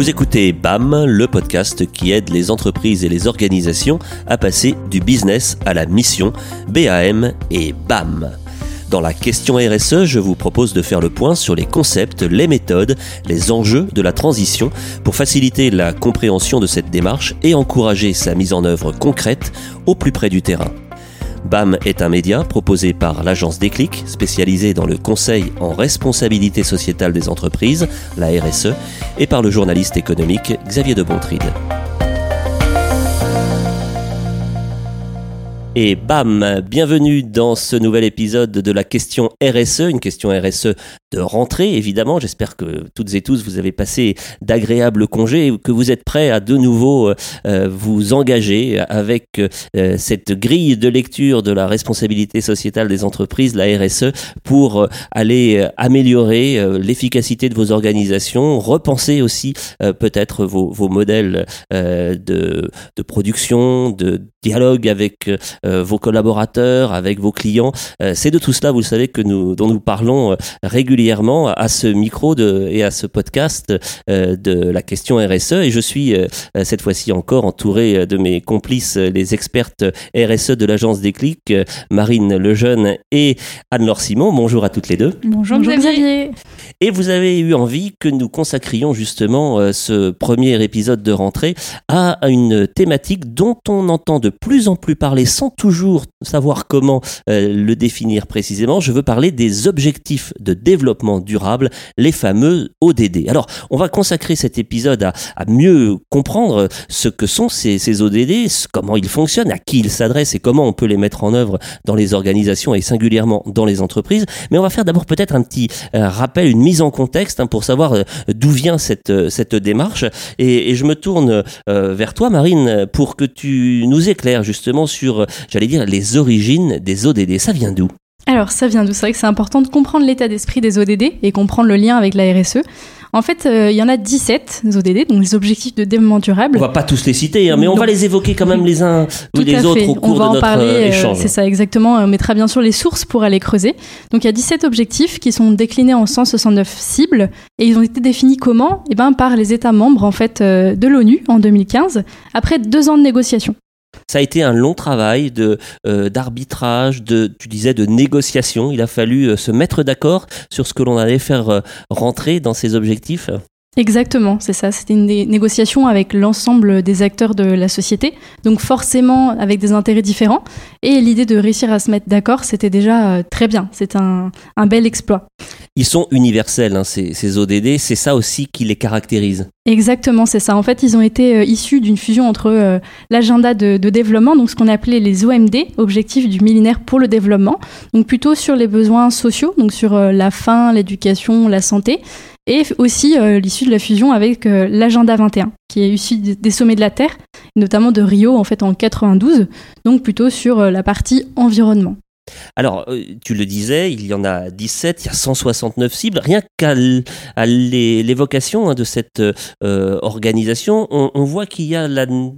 Vous écoutez BAM, le podcast qui aide les entreprises et les organisations à passer du business à la mission, BAM et BAM. Dans la question RSE, je vous propose de faire le point sur les concepts, les méthodes, les enjeux de la transition pour faciliter la compréhension de cette démarche et encourager sa mise en œuvre concrète au plus près du terrain. BAM est un média proposé par l'agence Déclic, spécialisée dans le conseil en responsabilité sociétale des entreprises, la RSE, et par le journaliste économique Xavier de Bontride. Et bam, bienvenue dans ce nouvel épisode de la question RSE, une question RSE de rentrée évidemment. J'espère que toutes et tous vous avez passé d'agréables congés et que vous êtes prêts à de nouveau euh, vous engager avec euh, cette grille de lecture de la responsabilité sociétale des entreprises, la RSE, pour euh, aller améliorer l'efficacité de vos organisations, repenser aussi peut-être vos, vos, modèles de, de production, de dialogue avec euh, vos collaborateurs, avec vos clients. Euh, c'est de tout cela, vous le savez, que nous, dont nous parlons euh, régulièrement à ce micro de, et à ce podcast de la question RSE. Et je suis cette fois-ci encore entouré de mes complices, les expertes RSE de l'agence Déclic, Marine Lejeune et Anne-Laure Simon. Bonjour à toutes les deux. Bonjour, Bonjour Xavier. Et vous avez eu envie que nous consacrions justement ce premier épisode de rentrée à une thématique dont on entend de plus en plus parler sans toujours savoir comment euh, le définir précisément, je veux parler des objectifs de développement durable, les fameux ODD. Alors, on va consacrer cet épisode à, mieux comprendre ce que sont ces, ODD, comment ils fonctionnent, à qui ils s'adressent et comment on peut les mettre en œuvre dans les organisations et singulièrement dans les entreprises. Mais on va faire d'abord peut-être un petit euh, rappel, une mise en contexte hein, pour savoir euh, d'où vient cette, cette démarche. Et je me tourne vers toi, Marine, pour que tu nous éclaires justement sur j'allais dire, les origines des ODD. Ça vient d'où? Alors ça vient d'où? C'est vrai que c'est important de comprendre l'état d'esprit des ODD et comprendre le lien avec la RSE. En fait, euh, il y en a 17 ODD, donc les objectifs de développement durable. On va pas tous les citer, hein, mais on va les évoquer quand même les uns ou les autres au cours on va de en notre parler, euh, échange. c'est ça exactement. On mettra bien sûr les sources pour aller creuser. Donc il y a 17 objectifs qui sont déclinés en 169 cibles et ils ont été définis comment? Eh ben par les États membres en fait euh, de l'ONU en 2015 après deux ans de négociations. Ça a été un long travail euh, d'arbitrage, de tu disais de négociation. Il a fallu euh, se mettre d'accord sur ce que l'on allait faire euh, rentrer dans ces objectifs. Exactement, c'est ça. C'était une négociation avec l'ensemble des acteurs de la société, donc forcément avec des intérêts différents. Et l'idée de réussir à se mettre d'accord, c'était déjà très bien. C'est un, un, bel exploit. Ils sont universels, hein, ces, ces ODD. C'est ça aussi qui les caractérise. Exactement, c'est ça. En fait, ils ont été euh, issus d'une fusion entre euh, l'agenda de, développement, donc ce qu'on appelait les OMD, objectifs du millénaire pour le développement, donc plutôt sur les besoins sociaux, donc sur euh, la faim, l'éducation, la santé, et aussi l'issue de la fusion avec l'agenda 21, qui est issu des sommets de la Terre, notamment de Rio en fait en 92, donc plutôt sur la partie environnement. Alors, euh, tu le disais, il y en a 17, il y a 169 cibles. Rien qu'à l'évocation hein, de cette euh, organisation, on, voit qu'il y a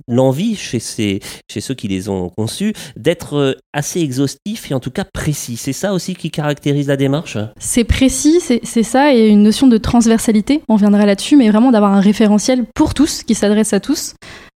l'envie chez, chez ceux qui les ont conçus d'être euh, assez exhaustif et en tout cas précis. C'est ça aussi qui caractérise la démarche? C'est précis, c'est ça, et une notion de transversalité, on viendra là-dessus, mais vraiment d'avoir un référentiel pour tous, qui s'adresse à tous.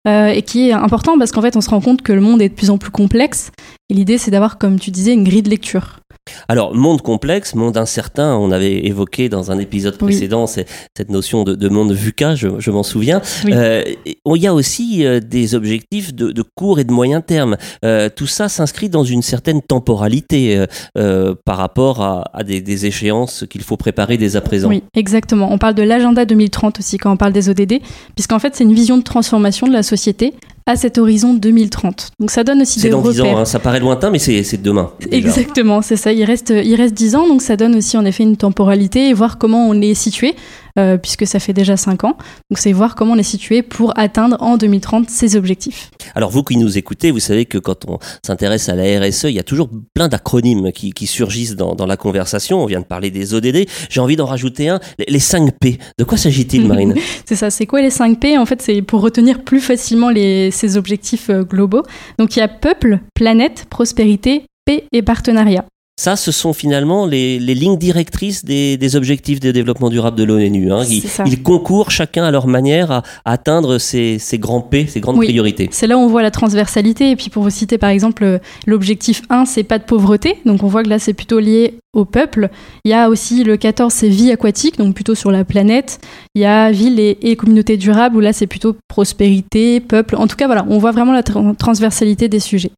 Euh, et qui est important parce qu'en fait, on se rend compte que le monde est de plus en plus complexe. Et l'idée, c'est d'avoir, comme tu disais, une grille de lecture. Alors, monde complexe, monde incertain, on avait évoqué dans un épisode précédent cette notion de, monde VUCA, je, m'en souviens. Euh, il y a aussi euh, des objectifs de, court et de moyen terme. Euh, tout ça s'inscrit dans une certaine temporalité par rapport à, des, des, échéances qu'il faut préparer dès à présent. Oui, exactement. On parle de l'agenda 2030 aussi quand on parle des ODD, puisqu'en fait, c'est une vision de transformation de la société à cet horizon 2030. Donc ça donne aussi des repères. C'est dans 10 ans, hein. ça paraît lointain, mais c'est demain. Exactement, c'est ça. Il reste, il reste 10 ans, donc ça donne aussi en effet une temporalité et voir comment on est situé. Euh, puisque ça fait déjà 5 ans. Donc c'est voir comment on est situé pour atteindre en 2030 ces objectifs. Alors vous qui nous écoutez, vous savez que quand on s'intéresse à la RSE, il y a toujours plein d'acronymes qui, qui, surgissent dans, dans, la conversation. On vient de parler des ODD. J'ai envie d'en rajouter un, les 5 P. De quoi s'agit-il, Marine C'est ça, c'est quoi les 5 P? En fait, c'est pour retenir plus facilement les, ces objectifs euh, globaux. Donc il y a peuple, planète, prospérité, paix et partenariat. Ça, ce sont finalement les, lignes directrices des, objectifs de développement durable de l'ONU. Hein. Ils, concourent chacun à leur manière à, atteindre ces, grands P, ces grandes priorités. C'est là où on voit la transversalité. Et puis pour vous citer par exemple, l'objectif 1, c'est pas de pauvreté. Donc on voit que là, c'est plutôt lié au peuple. Il y a aussi le 14, c'est vie aquatique, donc plutôt sur la planète. Il y a ville et, et communauté durable, où là, c'est plutôt prospérité, peuple. En tout cas, voilà, on voit vraiment la transversalité des sujets.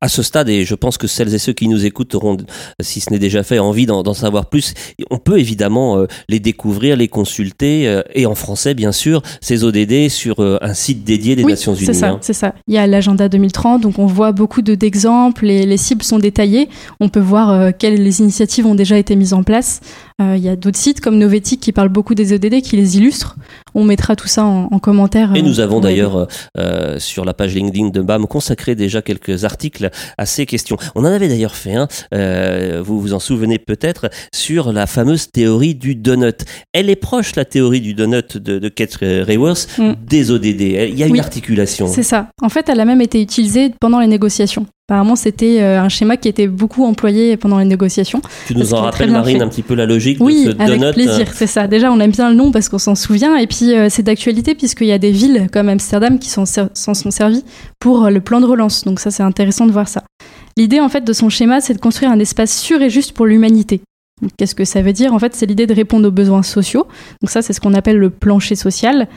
À ce stade, et je pense que celles et ceux qui nous écoutent auront si ce n'est déjà fait, envie d'en savoir plus, on peut évidemment euh, les découvrir, les consulter, euh, et en français bien sûr, ces ODD sur euh, un site dédié des Nations Unies. C'est ça, hein. c'est ça. Il y a l'agenda 2030, donc on voit beaucoup d'exemples, les, les cibles sont détaillées, on peut voir quelles les initiatives ont déjà été mises en place. Il y a d'autres sites comme Novetic qui parlent beaucoup des ODD, qui les illustrent. On mettra tout ça en, commentaire. Et nous avons d'ailleurs sur la page LinkedIn de BAM consacré déjà quelques articles à ces questions. On en avait d'ailleurs fait un. Euh, vous vous en souvenez peut-être, sur la fameuse théorie du donut. Elle est proche, la théorie du donut de, de Kate Raworth, mm. des ODD. Il y a une articulation. C'est ça. En fait, elle a même été utilisée pendant les négociations. Apparemment, c'était euh, un schéma qui était beaucoup employé pendant les négociations. Tu nous en rappelles, Marine, un petit peu la logique oui, de ce avec plaisir, c'est ça. Déjà, on aime bien le nom parce qu'on s'en souvient. Et puis, euh, c'est d'actualité puisqu'il y a des villes comme Amsterdam qui s'en sont servies pour le plan de relance. Donc ça, c'est intéressant de voir ça. L'idée en fait de son schéma, c'est de construire un espace sûr et juste pour l'humanité. Qu'est-ce que ça veut dire? En fait, c'est l'idée de répondre aux besoins sociaux. Donc ça, c'est ce qu'on appelle le plancher social.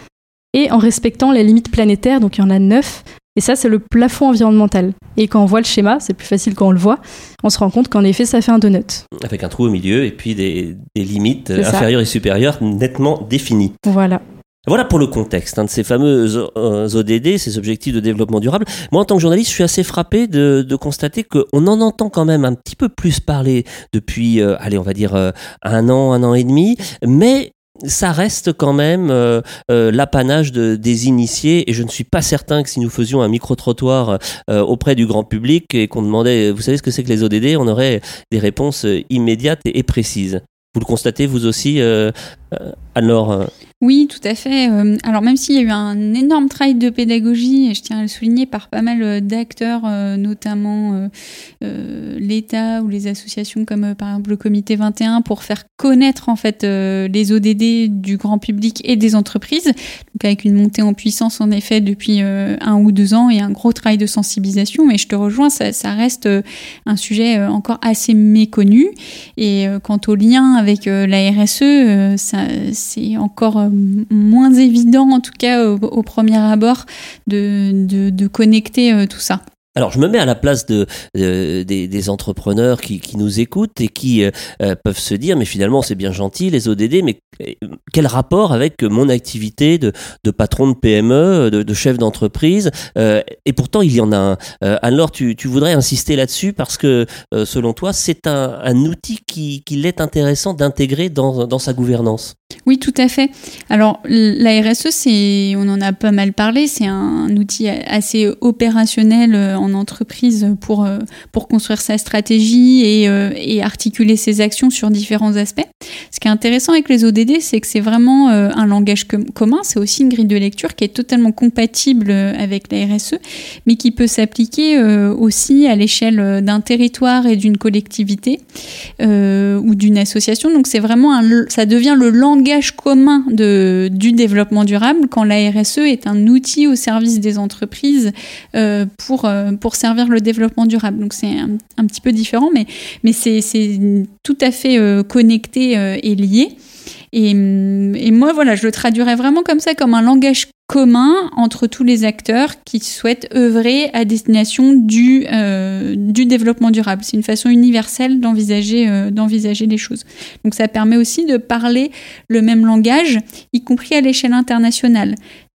Et en respectant les limites planétaires, donc il y en a neuf. Et ça, c'est le plafond environnemental. Et quand on voit le schéma, c'est plus facile quand on le voit, on se rend compte qu'en effet, ça fait un donut. Avec un trou au milieu et puis des, limites inférieures et supérieures nettement définies. Voilà. Voilà pour le contexte hein, de ces fameux ODD, euh, ces objectifs de développement durable. Moi, en tant que journaliste, je suis assez frappé de, de constater qu'on en entend quand même un petit peu plus parler depuis, euh, allez, on va dire euh, un an, un an et demi, mais ça reste quand même l'apanage de, des initiés et je ne suis pas certain que si nous faisions un micro-trottoir auprès du grand public et qu'on demandait, vous savez ce que c'est que les ODD, on aurait des réponses immédiates et précises. Vous le constatez vous aussi, alors oui, tout à fait. Euh, alors même s'il y a eu un énorme travail de pédagogie, et je tiens à le souligner par pas mal euh, d'acteurs, euh, notamment l'État ou les associations comme par exemple le Comité 21, pour faire connaître en fait les ODD du grand public et des entreprises. Donc avec une montée en puissance en effet depuis un ou deux ans et un gros travail de sensibilisation. Mais je te rejoins, ça, ça reste un sujet encore assez méconnu. Et quant au lien avec la RSE, ça c'est encore moins évident, en tout cas au, premier abord, de, de, connecter euh, tout ça. Alors, je me mets à la place de, des, entrepreneurs qui, qui, nous écoutent et qui euh, euh, peuvent se dire, mais finalement, c'est bien gentil, les ODD, mais quel rapport avec mon activité de, de patron de PME, de, chef d'entreprise Et pourtant, il y en a un. alors, tu, tu voudrais insister là-dessus parce que, selon toi, c'est un, un, outil qui, qui est intéressant d'intégrer dans, dans sa gouvernance. Oui, tout à fait. Alors, la RSE, on en a pas mal parlé, c'est un outil assez opérationnel euh, en entreprise pour, euh, pour construire sa stratégie et, euh, et articuler ses actions sur différents aspects. Ce qui est intéressant avec les ODD, c'est que c'est vraiment un langage commun, c'est aussi une grille de lecture qui est totalement compatible avec la RSE, mais qui peut s'appliquer aussi à l'échelle d'un territoire et d'une collectivité ou d'une association. Donc, c'est vraiment un, ça devient le langage commun de, du développement durable quand la RSE est un outil au service des entreprises euh, pour, euh, pour servir le développement durable. Donc c'est un, petit peu différent, mais, mais c'est tout à fait euh, connecté et lié. Et, et, moi, voilà, je le traduirais vraiment comme ça, comme un langage commun entre tous les acteurs qui souhaitent œuvrer à destination du, euh, du développement durable. C'est une façon universelle d'envisager euh, d'envisager les choses. Donc ça permet aussi de parler le même langage, y compris à l'échelle internationale.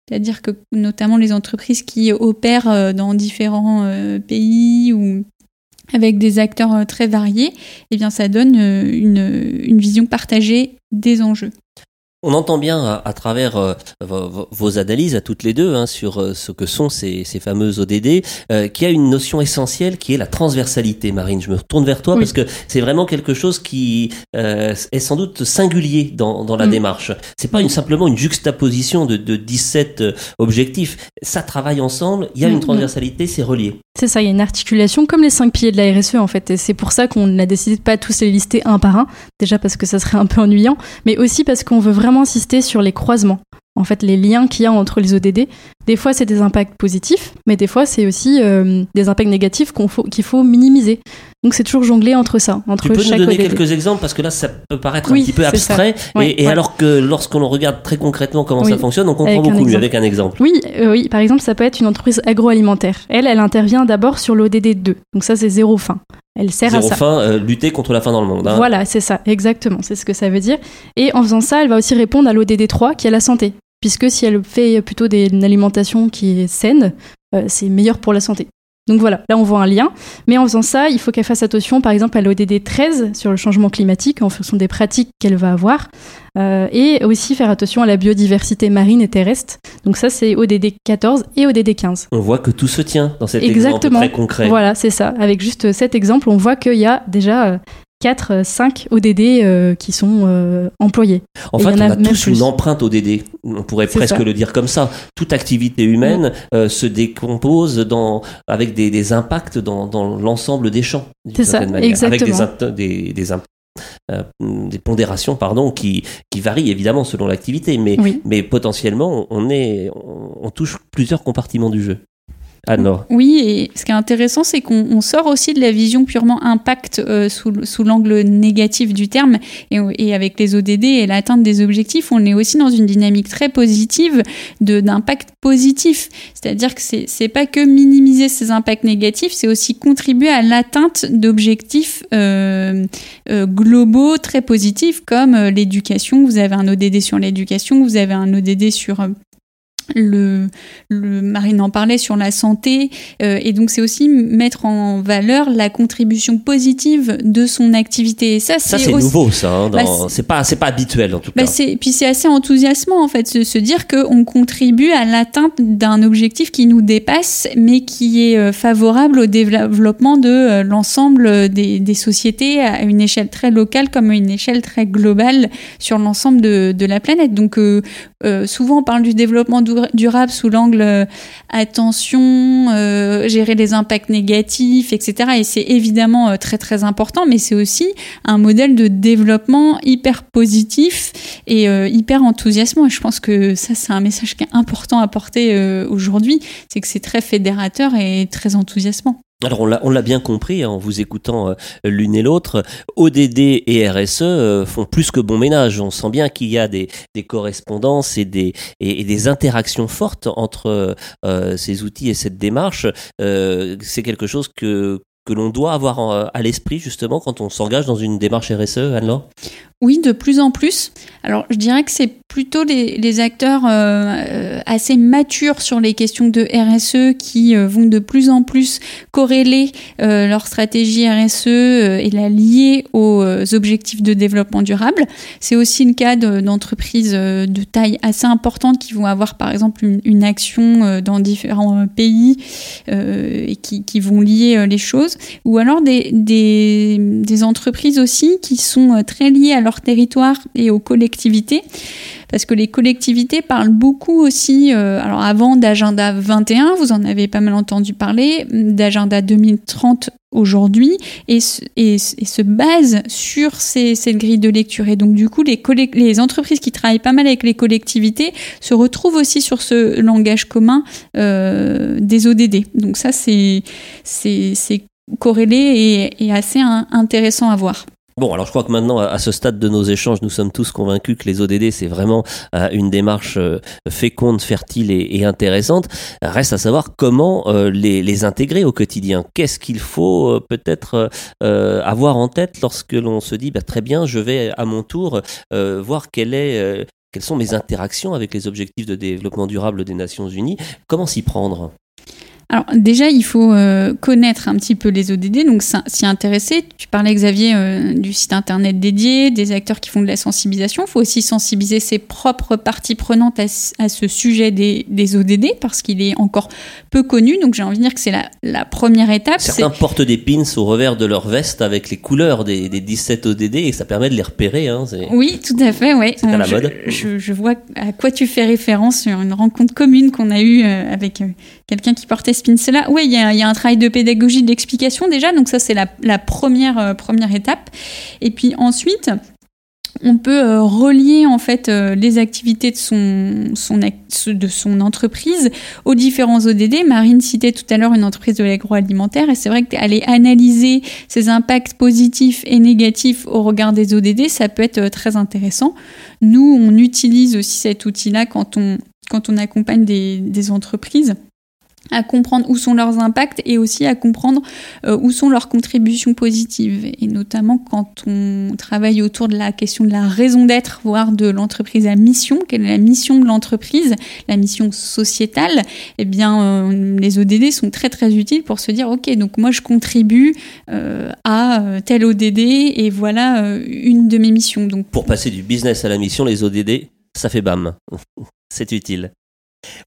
C'est-à-dire que notamment les entreprises qui opèrent euh, dans différents pays ou avec des acteurs très variés, eh bien ça donne une, une vision partagée des enjeux. On entend bien à, travers euh, vos, analyses à toutes les deux hein, sur euh, ce que sont ces, ces fameux ODD euh, qu'il y a une notion essentielle qui est la transversalité, Marine. Je me retourne vers toi parce que c'est vraiment quelque chose qui est sans doute singulier dans, dans la mm. démarche. C'est pas une, simplement une juxtaposition de, de 17 objectifs. Ça travaille ensemble, il y a une mm, mm. transversalité, c'est relié. C'est ça, il y a une articulation comme les cinq piliers de la RSE en fait. Et c'est pour ça qu'on a décidé de pas tous les lister un par un. Déjà parce que ça serait un peu ennuyant, mais aussi parce qu'on veut vraiment insister sur les croisements. En fait, les liens qu'il y a entre les ODD. Des fois, c'est des impacts positifs, mais des fois, c'est aussi euh, des impacts négatifs qu'il faut, qu'il faut minimiser. Donc, c'est toujours jongler entre ça, entre tu peux nous donner quelques exemples parce que là, ça peut paraître un petit peu abstrait. et, alors que lorsqu'on regarde très concrètement comment ça fonctionne, on comprend beaucoup mieux avec un exemple. Oui, euh, oui. Par exemple, ça peut être une entreprise agroalimentaire. Elle, elle intervient d'abord sur l'ODD 2. Donc ça, c'est zéro fin. Elle sert Zéro à ça. fin, euh, lutter contre la faim dans le monde. Hein. Voilà, c'est ça, exactement, c'est ce que ça veut dire. Et en faisant ça, elle va aussi répondre à l'ODD 3 qui est la santé. Puisque si elle fait plutôt des, une alimentation qui est saine, euh, c'est meilleur pour la santé. Donc voilà, là on voit un lien. Mais en faisant ça, il faut qu'elle fasse attention, par exemple, à l'ODD 13 sur le changement climatique en fonction des pratiques qu'elle va avoir. Euh, et aussi faire attention à la biodiversité marine et terrestre. Donc ça, c'est ODD 14 et ODD 15. On voit que tout se tient dans cet exemple très concret. Voilà, c'est ça. Avec juste cet exemple, on voit qu'il y a déjà 4, 5 ODD qui sont euh, employés. En fait, on a, tous une empreinte ODD. On pourrait presque le dire comme ça. Toute activité humaine euh, se décompose dans, avec des, impacts dans, l'ensemble des champs. C'est ça, exactement. Avec des, des, euh, des pondérations pardon qui, qui varient évidemment selon l'activité mais, mais potentiellement on est on touche plusieurs compartiments du jeu oui, et ce qui est intéressant, c'est qu'on sort aussi de la vision purement impact euh, sous, sous l'angle négatif du terme, et, et, avec les ODD et l'atteinte des objectifs, on est aussi dans une dynamique très positive d'impact positif. C'est-à-dire que c'est, c'est pas que minimiser ces impacts négatifs, c'est aussi contribuer à l'atteinte d'objectifs euh, euh, globaux très positifs, comme euh, l'éducation. Vous avez un ODD sur l'éducation, vous avez un ODD sur le, le Marine en parlait sur la santé euh, et donc c'est aussi mettre en valeur la contribution positive de son activité. Et ça c'est nouveau ça hein, bah, c'est pas c'est pas habituel en tout bah, cas. c'est puis c'est assez enthousiasmant en fait se, se dire que on contribue à l'atteinte d'un objectif qui nous dépasse mais qui est euh, favorable au développement de euh, l'ensemble des, des, sociétés à une échelle très locale comme à une échelle très globale sur l'ensemble de, de, la planète. Donc souvent on parle du développement durable sous l'angle euh, attention, euh, gérer les impacts négatifs, etc. Et c'est évidemment euh, très très important, mais c'est aussi un modèle de développement hyper positif et hyper enthousiasmant. Et je pense que ça, c'est un message qui est important à porter aujourd'hui, c'est que c'est très fédérateur et très enthousiasmant. Alors on l'a bien compris hein, en vous écoutant euh, l'une et l'autre, ODD et RSE euh, font plus que bon ménage. On sent bien qu'il y a des, correspondances et des, et, des interactions fortes entre euh, ces outils et cette démarche. C'est quelque chose que, que l'on doit avoir à l'esprit justement quand on s'engage dans une démarche RSE, Anne-Laure? Oui, de plus en plus. Alors, je dirais que c'est plutôt les, acteurs euh, assez matures sur les questions de RSE qui euh, vont de plus en plus corréler euh, leur stratégie RSE et la lier aux objectifs de développement durable. C'est aussi le cas d'entreprises de, taille assez importante qui vont avoir, par exemple, une, action dans différents pays et qui, vont lier les choses. Ou alors des, entreprises aussi qui sont très liées à leur territoire et aux collectivités parce que les collectivités parlent beaucoup aussi, euh, alors avant d'agenda 21, vous en avez pas mal entendu parler, d'agenda 2030 aujourd'hui et, et, se base sur ces, cette grille de lecture. Et donc du coup, les, les entreprises qui travaillent pas mal avec les collectivités se retrouvent aussi sur ce langage commun euh, des ODD. Donc ça, c'est corrélé et, et assez intéressant à voir. Bon, alors je crois que maintenant, à ce stade de nos échanges, nous sommes tous convaincus que les ODD, c'est vraiment euh, une démarche euh, féconde, fertile et, intéressante. Reste à savoir comment euh, les, intégrer au quotidien. Qu'est-ce qu'il faut peut-être avoir en tête lorsque l'on se dit, bah, très bien, je vais à mon tour voir quelle est, quelles sont mes interactions avec les objectifs de développement durable des Nations Unies. Comment s'y prendre? Alors déjà, il faut euh, connaître un petit peu les ODD, donc s'y intéresser. Tu parlais, Xavier, euh, du site internet dédié, des acteurs qui font de la sensibilisation. Il faut aussi sensibiliser ses propres parties prenantes à, ce sujet des, ODD, parce qu'il est encore peu connu. Donc j'ai envie de dire que c'est la, première étape. Certains portent des pins au revers de leur veste avec les couleurs des, 17 ODD, et ça permet de les repérer. Hein, oui, tout à fait, ouais. C'est à la mode. Je, vois à quoi tu fais référence sur une rencontre commune qu'on a eue euh, avec quelqu'un qui portait Oui, il y, a un travail de pédagogie, d'explication déjà, donc ça c'est la, première, euh, première étape. Et puis ensuite, on peut euh, relier en fait euh, les activités de son, entreprise aux différents ODD. Marine citait tout à l'heure une entreprise de l'agroalimentaire et c'est vrai qu'aller analyser ses impacts positifs et négatifs au regard des ODD, ça peut être très intéressant. Nous, on utilise aussi cet outil-là quand on, accompagne des entreprises à comprendre où sont leurs impacts et aussi à comprendre euh, où sont leurs contributions positives. Et notamment quand on travaille autour de la question de la raison d'être, voire de l'entreprise à mission, quelle est la mission de l'entreprise, la mission sociétale, eh bien euh, les ODD sont très très utiles pour se dire ok donc moi je contribue euh, à tel ODD et voilà une de mes missions. Donc pour passer du business à la mission, les ODD ça fait bam, c'est utile.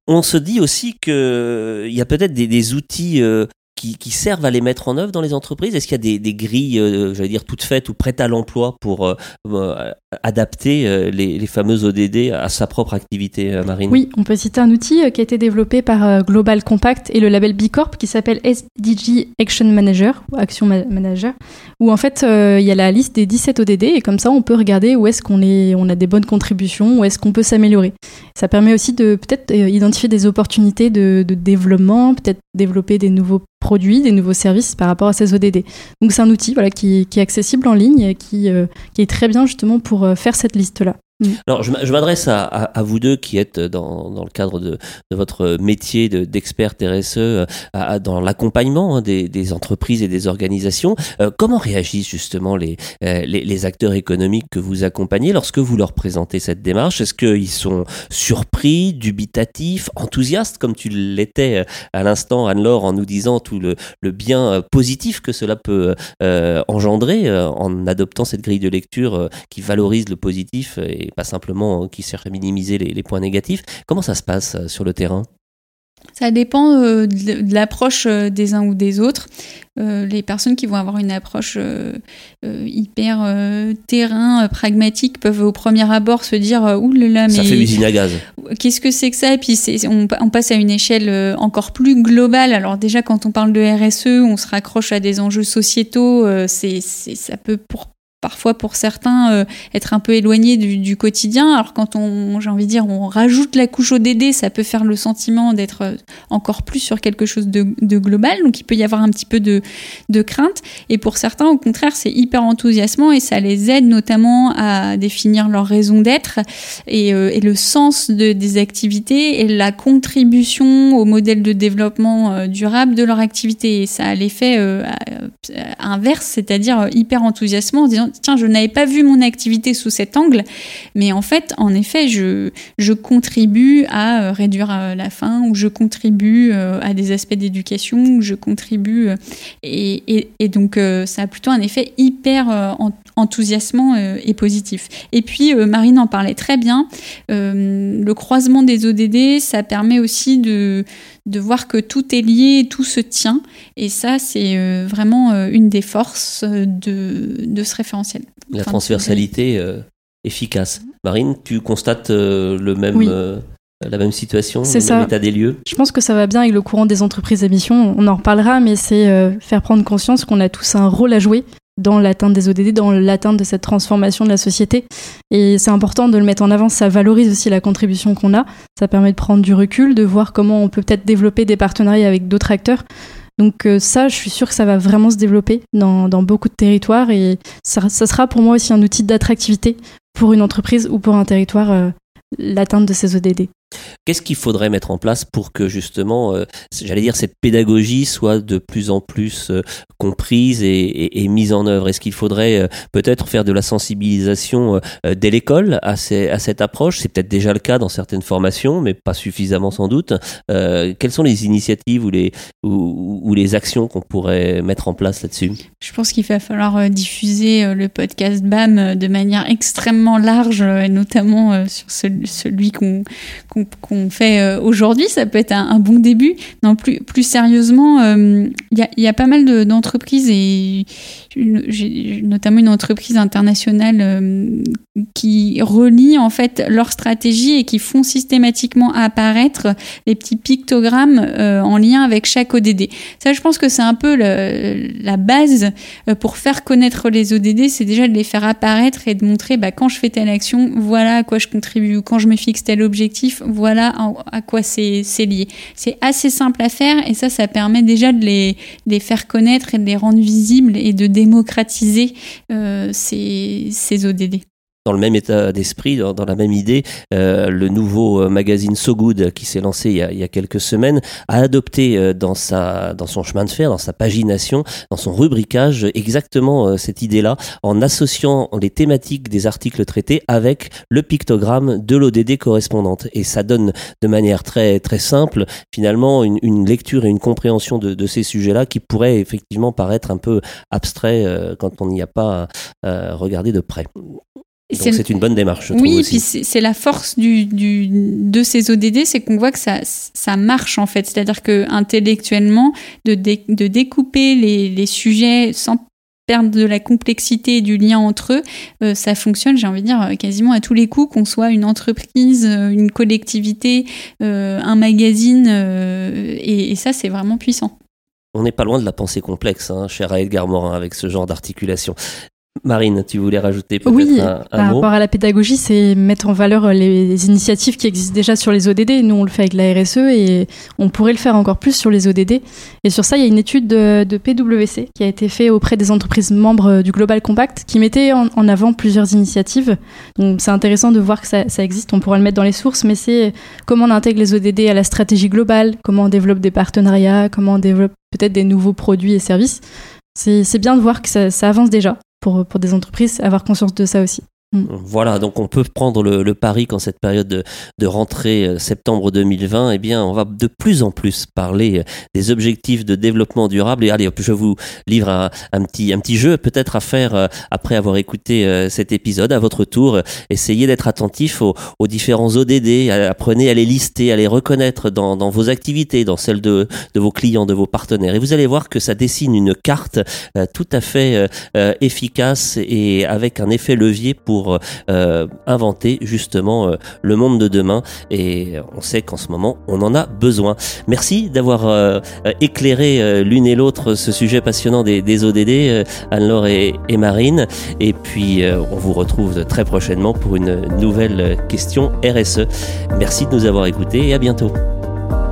On se dit aussi qu'il euh, y a peut-être des, outils euh, qui, servent à les mettre en œuvre dans les entreprises. Est-ce qu'il y a des, grilles, euh, j'allais dire, toutes faites ou prêtes à l'emploi pour euh, adapter les, fameuses ODD à sa propre activité marine Oui, on peut citer un outil qui a été développé par Global Compact et le label B Corp qui s'appelle SDG Action Manager, ou Action Manager, où en fait il y a la liste des 17 ODD et comme ça on peut regarder où est-ce qu'on est, on a des bonnes contributions, où est-ce qu'on peut s'améliorer. Ça permet aussi de peut-être identifier des opportunités de, développement, peut-être développer des nouveaux produits, des nouveaux services par rapport à ces ODD. Donc c'est un outil voilà, qui, est accessible en ligne et euh, qui est très bien justement pour euh, faire cette liste-là. Mm. Alors, je, m'adresse à, vous deux qui êtes dans, dans le cadre de, de votre métier d'expert RSE, euh, dans l'accompagnement hein, des, des, entreprises et des organisations. Euh, comment réagissent justement les, euh, les, les, acteurs économiques que vous accompagnez lorsque vous leur présentez cette démarche? Est-ce qu'ils sont surpris, dubitatifs, enthousiastes, comme tu l'étais à l'instant, Anne-Laure, en nous disant tout le, le, bien positif que cela peut engendrer en adoptant cette grille de lecture qui valorise le positif et pas simplement euh, qui sert à minimiser les, points négatifs. Comment ça se passe euh, sur le terrain? Ça dépend euh, de l'approche des uns ou des autres. les personnes qui vont avoir une approche hyper terrain, pragmatique, peuvent au premier abord se dire Ouh là là, mais. Ça fait usine à gaz. Qu'est-ce que c'est que ça? Et puis on, on, passe à une échelle encore plus globale. Alors, déjà, quand on parle de RSE, on se raccroche à des enjeux sociétaux. c'est ça peut pour parfois pour certains euh, être un peu éloigné du, quotidien. Alors quand on, j'ai envie de dire, on rajoute la couche ODD, ça peut faire le sentiment d'être euh, encore plus sur quelque chose de, global. Donc il peut y avoir un petit peu de, de crainte. Et pour certains, au contraire, c'est hyper enthousiasmant et ça les aide notamment à définir leur raison d'être et, euh, le sens de, des activités et la contribution au modèle de développement durable de leur activité. Et ça a l'effet inverse, c'est-à-dire hyper enthousiasmant en disant tiens, je n'avais pas vu mon activité sous cet angle, mais en fait, en effet, je, contribue à euh, réduire euh, la faim, ou je contribue euh, à des aspects d'éducation, ou je contribue. Et, donc, ça a plutôt un effet hyper enthousiasmant et positif. Et puis, Marine en parlait très bien, le croisement des ODD, ça permet aussi de voir que tout est lié, tout se tient. Et ça, c'est vraiment une des forces de, de ce référentiel la transversalité euh, efficace. Marine, tu constates euh, le même. Euh, la même situation, le même état des lieux? Je pense que ça va bien avec le courant des entreprises à mission. On en reparlera, mais c'est faire prendre conscience qu'on a tous un rôle à jouer dans l'atteinte des ODD, dans l'atteinte de cette transformation de la société. Et c'est important de le mettre en avant. Ça valorise aussi la contribution qu'on a. Ça permet de prendre du recul, de voir comment on peut peut-être développer des partenariats avec d'autres acteurs. Donc euh, ça, je suis sûre que ça va vraiment se développer dans, beaucoup de territoires et ça, sera pour moi aussi un outil d'attractivité pour une entreprise ou pour un territoire, euh, l'atteinte de ces ODD. Qu'est-ce qu'il faudrait mettre en place pour que justement, euh, j'allais dire, cette pédagogie soit de plus en plus euh, comprise et, mise en œuvre? Est-ce qu'il faudrait euh, peut-être faire de la sensibilisation dès l'école à, cette approche? C'est peut-être déjà le cas dans certaines formations, mais pas suffisamment sans doute. quelles sont les initiatives ou, les actions qu'on pourrait mettre en place là-dessus? Je pense qu'il va falloir diffuser le podcast BAM de manière extrêmement large, et notamment sur celui qu'on qu'on fait euh, aujourd'hui, ça peut être un, bon début. Non, plus, plus sérieusement, il euh, y, a, pas mal d'entreprises et notamment une entreprise internationale euh, qui relie en fait leur stratégie et qui font systématiquement apparaître les petits pictogrammes en lien avec chaque ODD. Ça, je pense que c'est un peu la base pour faire connaître les ODD, c'est déjà de les faire apparaître et de montrer bah, quand je fais telle action, voilà à quoi je contribue, quand je me fixe tel objectif, voilà à quoi c'est lié. C'est assez simple à faire et ça, ça permet déjà de les, faire connaître et de les rendre visibles et de démocratiser euh, ces, ces ODD dans le même état d'esprit, dans, la même idée, euh, le nouveau euh, magazine So Good qui s'est lancé il y, a, il y, a, quelques semaines a adopté euh, dans, sa, dans son chemin de fer, dans sa pagination, dans son rubricage exactement cette idée-là en associant les thématiques des articles traités avec le pictogramme de l'ODD correspondante. Et ça donne de manière très, très simple finalement une, une lecture et une compréhension de, de ces sujets-là qui pourraient effectivement paraître un peu abstraits quand on n'y a pas regardé de près. Donc c'est une bonne démarche. Je oui, et puis c'est la force du, du, de ces ODD, c'est qu'on voit que ça, ça marche en fait. C'est-à-dire que intellectuellement, de, de découper les, les, sujets sans perdre de la complexité et du lien entre eux, euh, ça fonctionne, j'ai envie de dire, quasiment à tous les coups, qu'on soit une entreprise, euh, une collectivité, euh, un magazine, et, et ça c'est vraiment puissant. On n'est pas loin de la pensée complexe, hein, cher Edgar Morin, avec ce genre d'articulation. Marine, tu voulais rajouter peut-être oui, un, par rapport à la pédagogie, c'est mettre en valeur euh, les initiatives qui existent déjà sur les ODD. Nous, on le fait avec la RSE et on pourrait le faire encore plus sur les ODD. Et sur ça, il y a une étude de, PwC qui a été faite auprès des entreprises membres euh, du Global Compact qui mettait en, avant plusieurs initiatives. Donc, c'est intéressant de voir que ça, ça, existe. On pourra le mettre dans les sources, mais c'est comment on intègre les ODD à la stratégie globale, comment on développe des partenariats, comment on développe peut-être des nouveaux produits et services. C'est bien de voir que ça, ça avance déjà pour, pour des entreprises, avoir conscience de ça aussi. Mm. Voilà, donc on peut prendre le, pari qu'en cette période de, rentrée euh, septembre 2020, eh bien, on va de plus en plus parler euh, des objectifs de développement durable. Et allez, je vous livre un, petit, un petit jeu peut-être à faire euh, après avoir écouté cet épisode. À votre tour, essayez d'être attentif aux, différents ODD, apprenez à les lister, à les reconnaître dans, vos activités, dans celles de, de, vos clients, de vos partenaires. Et vous allez voir que ça dessine une carte tout à fait efficace et avec un effet levier pour pour euh, inventer justement euh, le monde de demain. Et on sait qu'en ce moment, on en a besoin. Merci d'avoir euh, éclairé l'une et l'autre ce sujet passionnant des, ODD, Anne-Laure et, Marine. Et puis, on vous retrouve très prochainement pour une nouvelle question RSE. Merci de nous avoir écoutés et à bientôt.